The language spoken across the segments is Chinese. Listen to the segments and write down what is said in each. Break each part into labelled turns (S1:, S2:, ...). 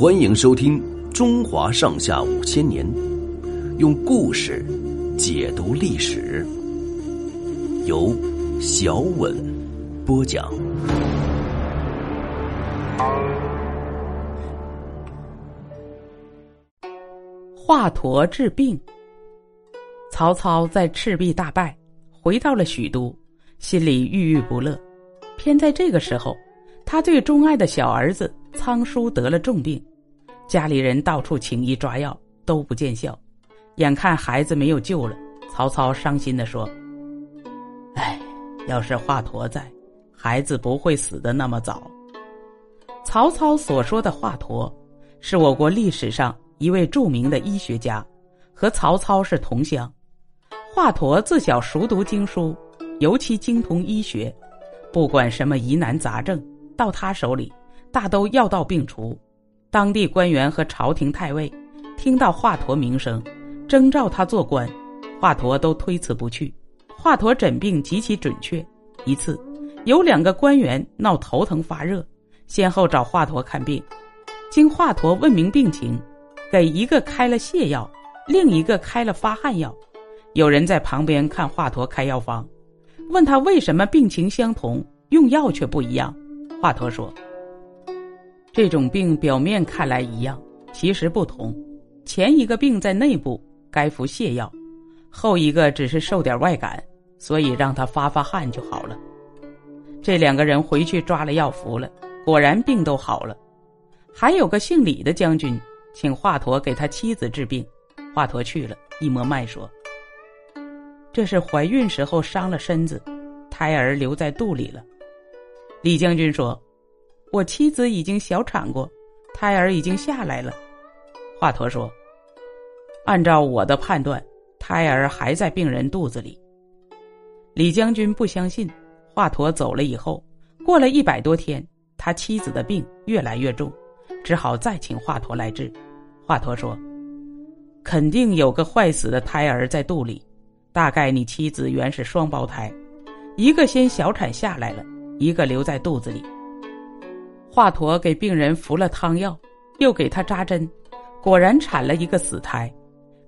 S1: 欢迎收听《中华上下五千年》，用故事解读历史，由小稳播讲。
S2: 华佗治病。曹操在赤壁大败，回到了许都，心里郁郁不乐。偏在这个时候，他最钟爱的小儿子仓叔得了重病，家里人到处请医抓药都不见效，眼看孩子没有救了，曹操伤心的说：“哎，要是华佗在，孩子不会死的那么早。”曹操所说的华佗，是我国历史上一位著名的医学家，和曹操是同乡。华佗自小熟读经书，尤其精通医学，不管什么疑难杂症，到他手里大都药到病除。当地官员和朝廷太尉听到华佗名声，征召他做官，华佗都推辞不去。华佗诊病极其准确。一次，有两个官员闹头疼发热，先后找华佗看病。经华佗问明病情，给一个开了泻药，另一个开了发汗药。有人在旁边看华佗开药方，问他为什么病情相同，用药却不一样。华佗说：“这种病表面看来一样，其实不同。前一个病在内部，该服泻药；后一个只是受点外感，所以让他发发汗就好了。”这两个人回去抓了药服了，果然病都好了。还有个姓李的将军，请华佗给他妻子治病，华佗去了，一摸脉说。这是怀孕时候伤了身子，胎儿留在肚里了。李将军说：“我妻子已经小产过，胎儿已经下来了。”华佗说：“按照我的判断，胎儿还在病人肚子里。”李将军不相信。华佗走了以后，过了一百多天，他妻子的病越来越重，只好再请华佗来治。华佗说：“肯定有个坏死的胎儿在肚里。”大概你妻子原是双胞胎，一个先小产下来了，一个留在肚子里。华佗给病人服了汤药，又给他扎针，果然产了一个死胎，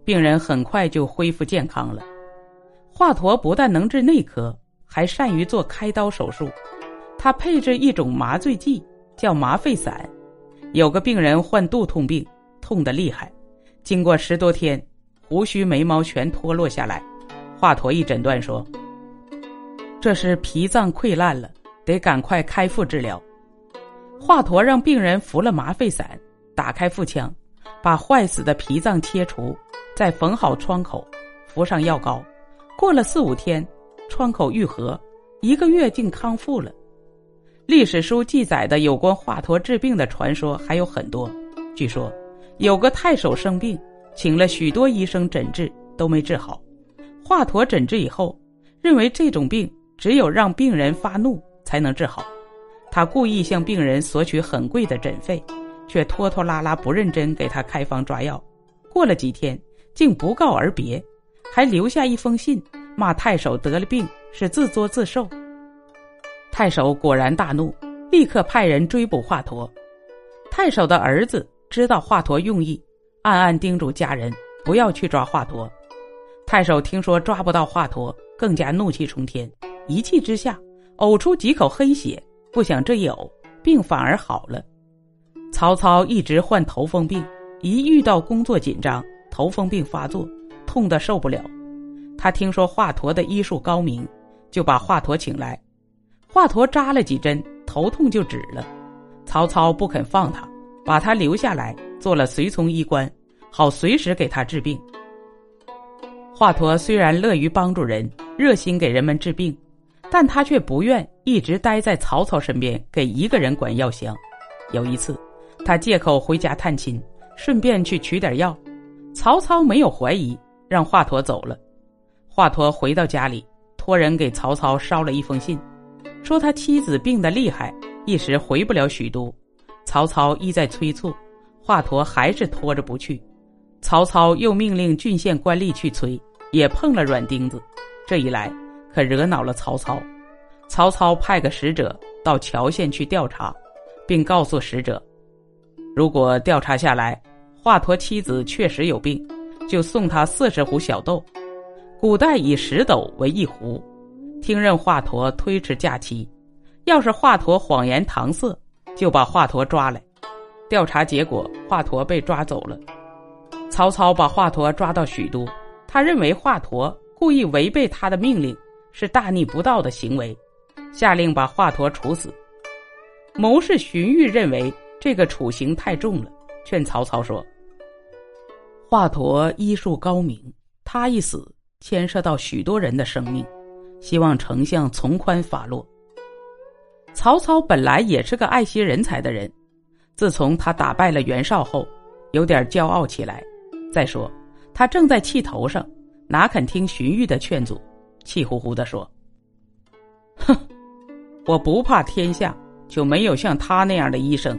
S2: 病人很快就恢复健康了。华佗不但能治内科，还善于做开刀手术，他配置一种麻醉剂，叫麻沸散。有个病人患肚痛病，痛得厉害，经过十多天，胡须眉毛全脱落下来。华佗一诊断说：“这是脾脏溃烂了，得赶快开腹治疗。”华佗让病人服了麻沸散，打开腹腔，把坏死的脾脏切除，再缝好创口，敷上药膏。过了四五天，创口愈合，一个月竟康复了。历史书记载的有关华佗治病的传说还有很多。据说，有个太守生病，请了许多医生诊治，都没治好。华佗诊治以后，认为这种病只有让病人发怒才能治好。他故意向病人索取很贵的诊费，却拖拖拉拉不认真给他开方抓药。过了几天，竟不告而别，还留下一封信，骂太守得了病是自作自受。太守果然大怒，立刻派人追捕华佗。太守的儿子知道华佗用意，暗暗叮嘱家人不要去抓华佗。太守听说抓不到华佗，更加怒气冲天，一气之下呕出几口黑血。不想这一呕，病反而好了。曹操一直患头风病，一遇到工作紧张，头风病发作，痛得受不了。他听说华佗的医术高明，就把华佗请来。华佗扎了几针，头痛就止了。曹操不肯放他，把他留下来做了随从医官，好随时给他治病。华佗虽然乐于帮助人，热心给人们治病，但他却不愿一直待在曹操身边，给一个人管药箱。有一次，他借口回家探亲，顺便去取点药。曹操没有怀疑，让华佗走了。华佗回到家里，托人给曹操捎了一封信，说他妻子病得厉害，一时回不了许都。曹操一再催促，华佗还是拖着不去。曹操又命令郡县官吏去催。也碰了软钉子，这一来可惹恼了曹操。曹操派个使者到谯县去调查，并告诉使者，如果调查下来，华佗妻子确实有病，就送他四十壶小豆。古代以十斗为一壶，听任华佗推迟假期。要是华佗谎言搪塞，就把华佗抓来。调查结果，华佗被抓走了。曹操把华佗抓到许都，他认为华佗故意违背他的命令，是大逆不道的行为，下令把华佗处死。谋士荀彧认为这个处刑太重了，劝曹操说：“华佗医术高明，他一死。”牵涉到许多人的生命，希望丞相从宽发落。曹操本来也是个爱惜人才的人，自从他打败了袁绍后，有点骄傲起来。再说他正在气头上，哪肯听荀彧的劝阻，气呼呼的说：“哼，我不怕天下，就没有像他那样的医生。”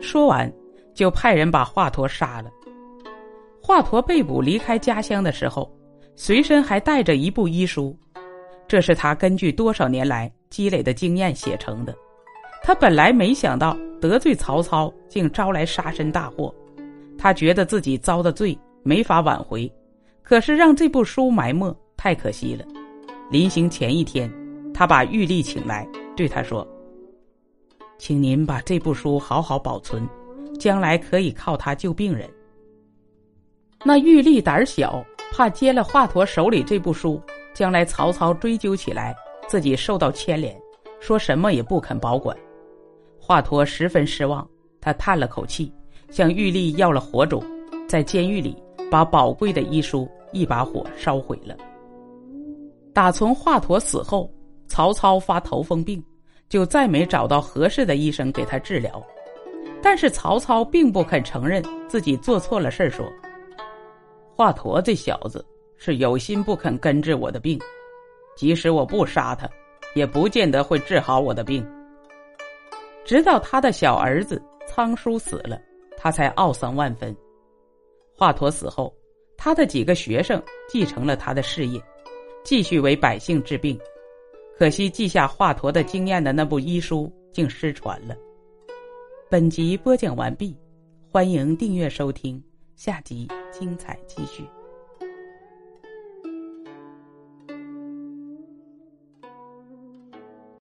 S2: 说完，就派人把华佗杀了。华佗被捕离开家乡的时候。随身还带着一部医书，这是他根据多少年来积累的经验写成的。他本来没想到得罪曹操，竟招来杀身大祸。他觉得自己遭的罪没法挽回，可是让这部书埋没太可惜了。临行前一天，他把玉丽请来，对他说：“请您把这部书好好保存，将来可以靠它救病人。”那玉丽胆小。怕接了华佗手里这部书，将来曹操追究起来，自己受到牵连，说什么也不肯保管。华佗十分失望，他叹了口气，向玉丽要了火种，在监狱里把宝贵的医书一把火烧毁了。打从华佗死后，曹操发头风病，就再没找到合适的医生给他治疗。但是曹操并不肯承认自己做错了事儿说。华佗这小子是有心不肯根治我的病，即使我不杀他，也不见得会治好我的病。直到他的小儿子仓叔死了，他才懊丧万分。华佗死后，他的几个学生继承了他的事业，继续为百姓治病。可惜记下华佗的经验的那部医书竟失传了。本集播讲完毕，欢迎订阅收听。下集精彩继续。